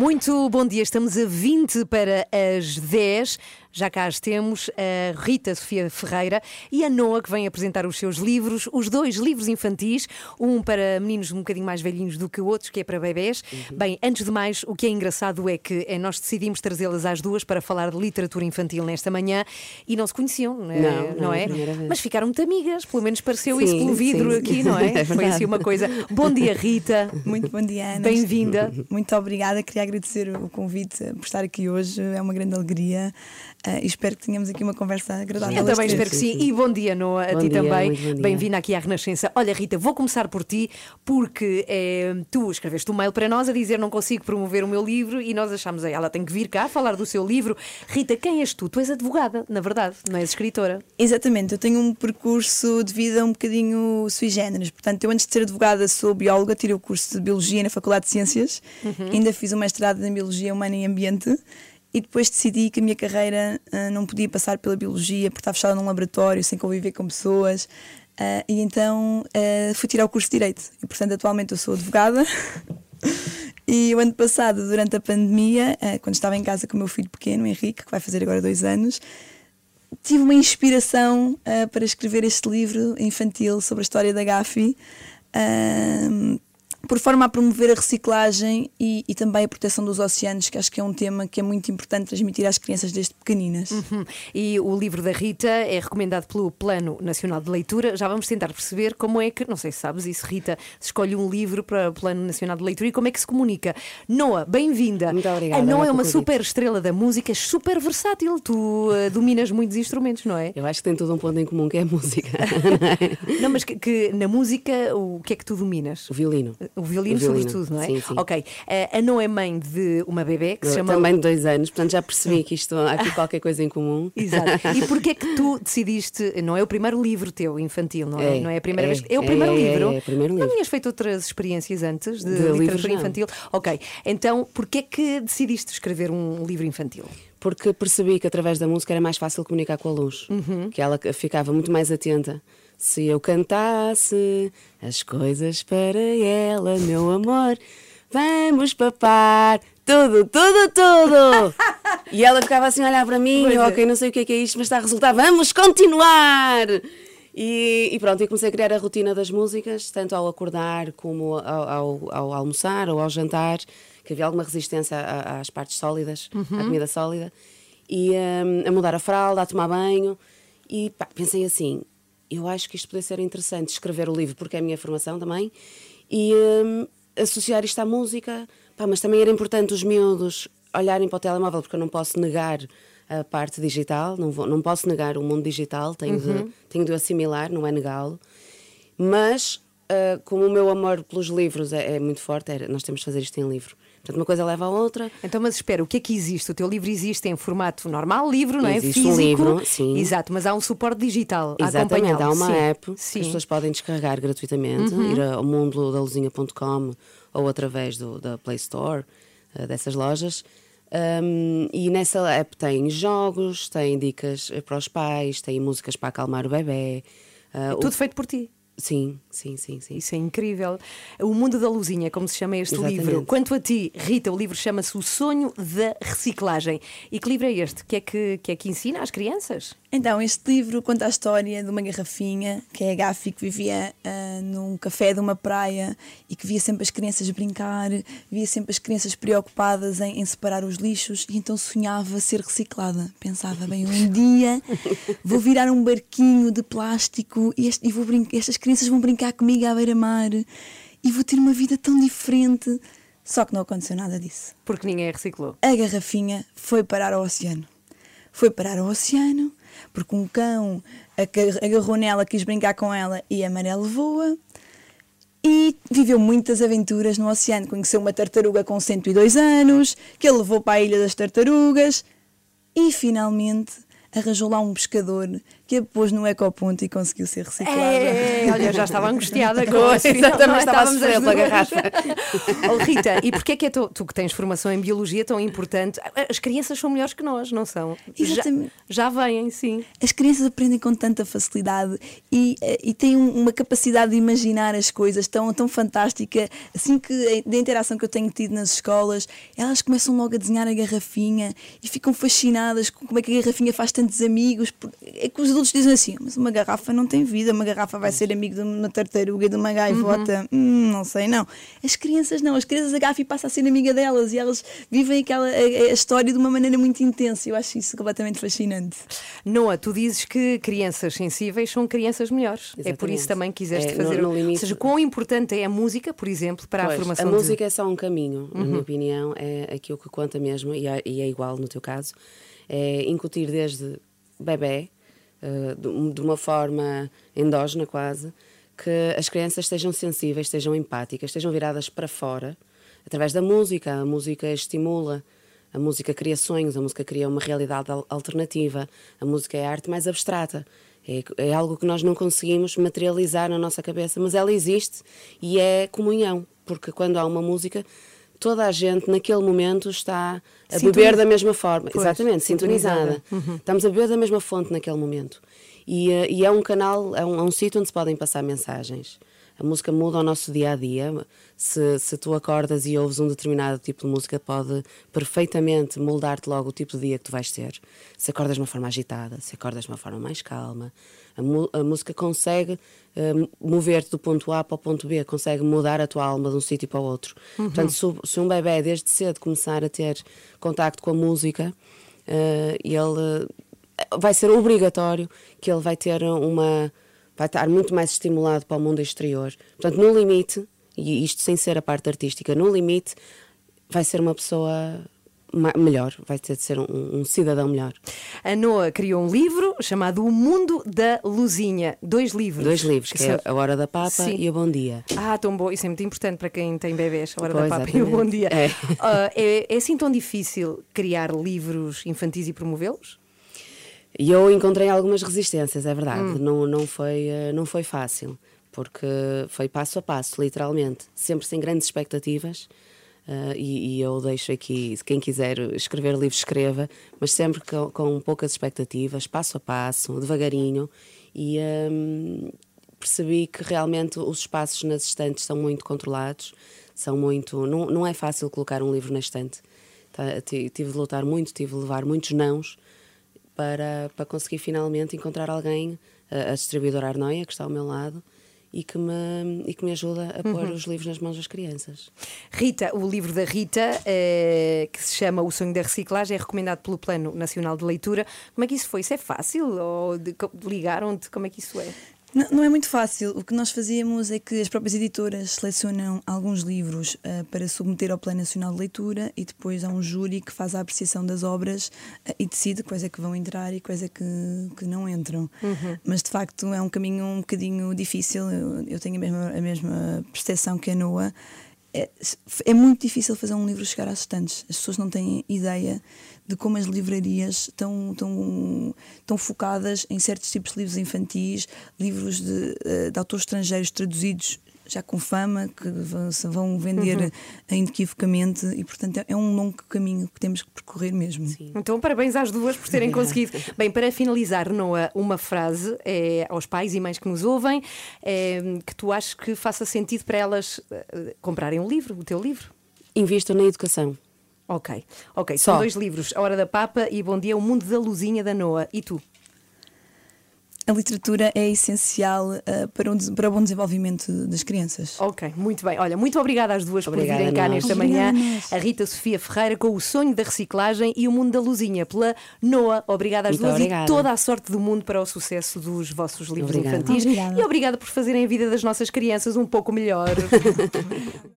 Muito bom dia, estamos a 20 para as 10. Já cá as temos a Rita Sofia Ferreira e a Noa, que vem apresentar os seus livros, os dois livros infantis, um para meninos um bocadinho mais velhinhos do que o outro, que é para bebés. Uhum. Bem, antes de mais, o que é engraçado é que é, nós decidimos trazê-las às duas para falar de literatura infantil nesta manhã e não se conheciam, não, é? não, não é? Mas ficaram muito amigas, pelo menos pareceu sim, isso pelo vidro sim. aqui, não é? é Foi assim uma coisa. Bom dia, Rita. Muito bom dia, Ana. Bem-vinda. Muito obrigada, queria agradecer o convite por estar aqui hoje, é uma grande alegria. Uh, e espero que tenhamos aqui uma conversa agradável. Eu também espero que sim. sim. E bom dia, Noa, a ti dia, também. Bem-vinda aqui à Renascença. Olha, Rita, vou começar por ti, porque é, tu escreveste um mail para nós a dizer não consigo promover o meu livro e nós achámos, ela tem que vir cá falar do seu livro. Rita, quem és tu? Tu és advogada, na verdade, não és escritora. Exatamente, eu tenho um percurso de vida um bocadinho sui generis. Portanto, eu antes de ser advogada sou bióloga, tirei o curso de Biologia na Faculdade de Ciências, uhum. ainda fiz o mestrado em Biologia Humana e Ambiente e depois decidi que a minha carreira uh, não podia passar pela biologia porque estava fechada num laboratório sem conviver com pessoas. Uh, e então uh, fui tirar o curso de Direito. E portanto atualmente eu sou advogada. E o ano passado durante a pandemia quando estava em casa com o meu filho pequeno Henrique que vai fazer agora dois anos tive uma inspiração para escrever este livro infantil sobre a história da Gafi por forma a promover a reciclagem e, e, também a proteção dos oceanos, que acho que é um tema que é muito importante transmitir às crianças desde pequeninas. Uhum. E o livro da Rita é recomendado pelo Plano Nacional de Leitura. Já vamos tentar perceber como é que, não sei se sabes isso, Rita, se escolhe um livro para o Plano Nacional de Leitura e como é que se comunica. Noa, bem-vinda. Muito obrigada. A Noa é uma super estrela da música, super versátil. Tu uh, dominas muitos instrumentos, não é? Eu acho que tem todo um ponto em comum que é a música. não, mas que, que na música, o que é que tu dominas? O violino. O violino, o violino. sobretudo, não é? Sim, sim. Ok. Uh, a Não é mãe de uma bebê que se chama. Também de dois anos, portanto já percebi que isto há aqui qualquer coisa em comum. Exato. E porquê é que tu decidiste. Não é o primeiro livro teu infantil, não é? é não é a primeira é, vez. É o primeiro é, livro. É, é, primeiro livro. Não tinhas feito outras experiências antes de, de literatura infantil? Ok. Então, porquê é que decidiste escrever um livro infantil? Porque percebi que através da música era mais fácil comunicar com a luz, uhum. que ela ficava muito mais atenta se eu cantasse as coisas para ela, meu amor, vamos papar tudo, tudo, tudo. e ela ficava assim a olhar para mim, pois ok, é. não sei o que é, que é isto, mas está a resultar, vamos continuar. E, e, pronto, e comecei a criar a rotina das músicas, tanto ao acordar como ao, ao, ao almoçar ou ao jantar, que havia alguma resistência às partes sólidas, uhum. à comida sólida, e um, a mudar a fralda, a tomar banho. E pá, pensei assim: eu acho que isto poderia ser interessante, escrever o livro, porque é a minha formação também, e um, associar isto à música, pá, mas também era importante os miúdos olharem para o telemóvel, porque eu não posso negar a parte digital, não, vou, não posso negar o mundo digital, tenho, uhum. de, tenho de assimilar, não é negá-lo, mas uh, como o meu amor pelos livros é, é muito forte, é, nós temos de fazer isto em livro. Portanto, uma coisa leva à outra. Então, mas espera, o que é que existe? O teu livro existe em formato normal, livro, não é? Existe Físico. um livro, sim. Exato, mas há um suporte digital Exatamente, há uma sim. app sim. que as pessoas podem descarregar gratuitamente, uhum. ir ao mundo da luzinha.com ou através do, da Play Store, uh, dessas lojas. Um, e nessa app tem jogos, tem dicas para os pais, tem músicas para acalmar o bebê. Uh, tudo o... feito por ti. Sim, sim, sim, sim. Isso é incrível. O Mundo da Luzinha, como se chama este Exatamente. livro. Quanto a ti, Rita, o livro chama-se O Sonho da Reciclagem. E que livro é este? Que é que, que é que ensina às crianças? Então, este livro conta a história de uma garrafinha, que é a Gafi, que vivia uh, num café de uma praia e que via sempre as crianças brincar, via sempre as crianças preocupadas em, em separar os lixos e então sonhava ser reciclada. Pensava, bem, um dia vou virar um barquinho de plástico e, este, e vou estas crianças crianças vão brincar comigo à beira-mar e vou ter uma vida tão diferente. Só que não aconteceu nada disso. Porque ninguém a reciclou. A garrafinha foi parar ao oceano. Foi parar ao oceano porque um cão agarrou nela, quis brincar com ela e a amarelo voa. E viveu muitas aventuras no oceano. Conheceu uma tartaruga com 102 anos, que ele levou para a Ilha das Tartarugas. E finalmente arranjou lá um pescador que a pôs no ecoponto e conseguiu ser reciclada. É, olha, já estava angustiada com Pois, isso. exatamente, estava a Estávamos sofrer pela garrafa. Oh, Rita, e porquê é que é tu, tu que tens formação em biologia tão importante? As crianças são melhores que nós, não são? Já, Exatamente. já vêm, sim. As crianças aprendem com tanta facilidade e, eh, e têm um- uma capacidade de imaginar as coisas tão, tão fantástica. Assim que da interação que eu tenho tido nas escolas, elas começam logo a desenhar a garrafinha e ficam fascinadas com como é que a garrafinha faz tantos amigos. É que os adultos dizem assim: mas uma garrafa não tem vida, uma garrafa vai ser amigo de uma tartaruga e de uma gaivota. Hum, não sei, não. As crianças não, as crianças a garrafa passa a ser amiga delas e elas vivem aquela, a, a história de uma maneira muito intensa. Eu acho isso completamente fascinante. Noa, tu dizes que crianças sensíveis são crianças melhores. É por isso Exatamente. também que quiseste É, no- fazer. no Ou limite- seja, quão importante é a música, por exemplo, para a Pois, formação a de- música é só um caminho, na minha opinião, é aquilo que conta mesmo, e é, e é igual no teu caso, é incutir desde bebê, eh, de, uma forma endógena quase, que as crianças estejam sensíveis, estejam empáticas, estejam viradas para fora, através da música. A música estimula, a música cria sonhos, a música cria uma realidade al- alternativa, a música é a arte mais abstrata. É, é algo que nós não conseguimos materializar na nossa cabeça, mas ela existe e é comunhão, porque quando há uma música, toda a gente naquele momento está a Sintoniza- beber da mesma forma, Pois, exatamente, sintonizada. sintonizada. Estamos a beber da mesma fonte naquele momento. E, eh, e é um canal, é um, é um sítio onde se podem passar mensagens. A música muda o nosso dia a dia. Se, se tu acordas e ouves um determinado tipo de música, pode perfeitamente moldar-te logo o tipo de dia que tu vais ter. Se acordas de uma forma agitada, se acordas de uma forma mais calma. A, a música consegue eh, mover-te do ponto A para o ponto B, consegue mudar a tua alma de um sítio para o outro. Portanto, se, se um bebê desde cedo começar a ter contacto com a música, eh, ele vai ser obrigatório que ele vai ter uma vai estar muito mais estimulado para o mundo exterior. Portanto, no limite, e isto sem ser a parte artística, no limite vai ser uma pessoa melhor, vai ter de ser um, um cidadão melhor. A Noa criou um livro chamado O Mundo da Luzinha. Dois livros. Dois livros, que são- é A Hora da Papa Sim. e O Bom Dia. Ah, tão bom. Isso é muito importante para quem tem bebês, a hora Pois, da papa e o bom exatamente. dia. É. Ah, é, é assim tão difícil criar livros infantis e promovê-los? E eu encontrei algumas resistências, é verdade. Hum. Não, não, foi, eh, não foi fácil, porque foi passo a passo, literalmente. Sempre sem grandes expectativas. eh, e, e eu deixo aqui, quem quiser escrever livros, escreva, mas sempre com, com poucas expectativas, passo a passo, devagarinho. E ehm, percebi que realmente os espaços nas estantes são muito controlados, são muito. Não, não é fácil colocar um livro na estante. Tá, ti- tive de lutar muito, tive de levar muitos nãos para, para conseguir finalmente encontrar alguém, a, a distribuidora Arnoia, que está ao meu lado, e que me, e que me ajuda a pôr os livros nas mãos das crianças. Rita, o livro da Rita, eh, que se chama O Sonho da Reciclagem, é recomendado pelo Plano Nacional de Leitura. Como é que isso foi? Isso é fácil? Ou ligaram-te? Como é que isso é? Não, não é muito fácil. O que nós fazíamos é que as próprias editoras selecionam alguns livros ah, para submeter ao Plano Nacional de Leitura e depois há um júri que faz a apreciação das obras ah, e decide quais é que vão entrar e quais é que, que não entram. Mas de facto é um caminho um bocadinho difícil. Eu, eu tenho a mesma, a mesma percepção que a Noa. É, é muito difícil fazer um livro chegar às estantes. As pessoas não têm ideia de como as livrarias estão, estão, estão focadas em certos tipos de livros infantis, livros de, eh, de autores estrangeiros traduzidos já com fama, que vão, se vão vender inequivocamente, e portanto é, um longo caminho que temos que percorrer mesmo. Então, parabéns às duas por terem conseguido. Bem, para finalizar, Noa, uma frase é, aos pais e mães que nos ouvem, é, que tu achas que faça sentido para elas eh, comprarem um livro, o teu livro. Invistam na educação. Ok, ok. São Só. dois livros, A Hora da Papa e Bom Dia, O Mundo da Luzinha da Noa. E tu? A literatura é essencial eh, para, um para o bom desenvolvimento das crianças. Ok, muito bem. Olha, muito obrigada às duas Obrigada por virem cá nesta Obrigada manhã. a nós. A Rita Sofia Ferreira com o sonho da reciclagem e o mundo da luzinha pela Noa. Obrigada às Muito duas obrigada. e toda a sorte do mundo para o sucesso dos vossos livros Obrigada. infantis. Obrigada. E obrigada por fazerem a vida das nossas crianças um pouco melhor.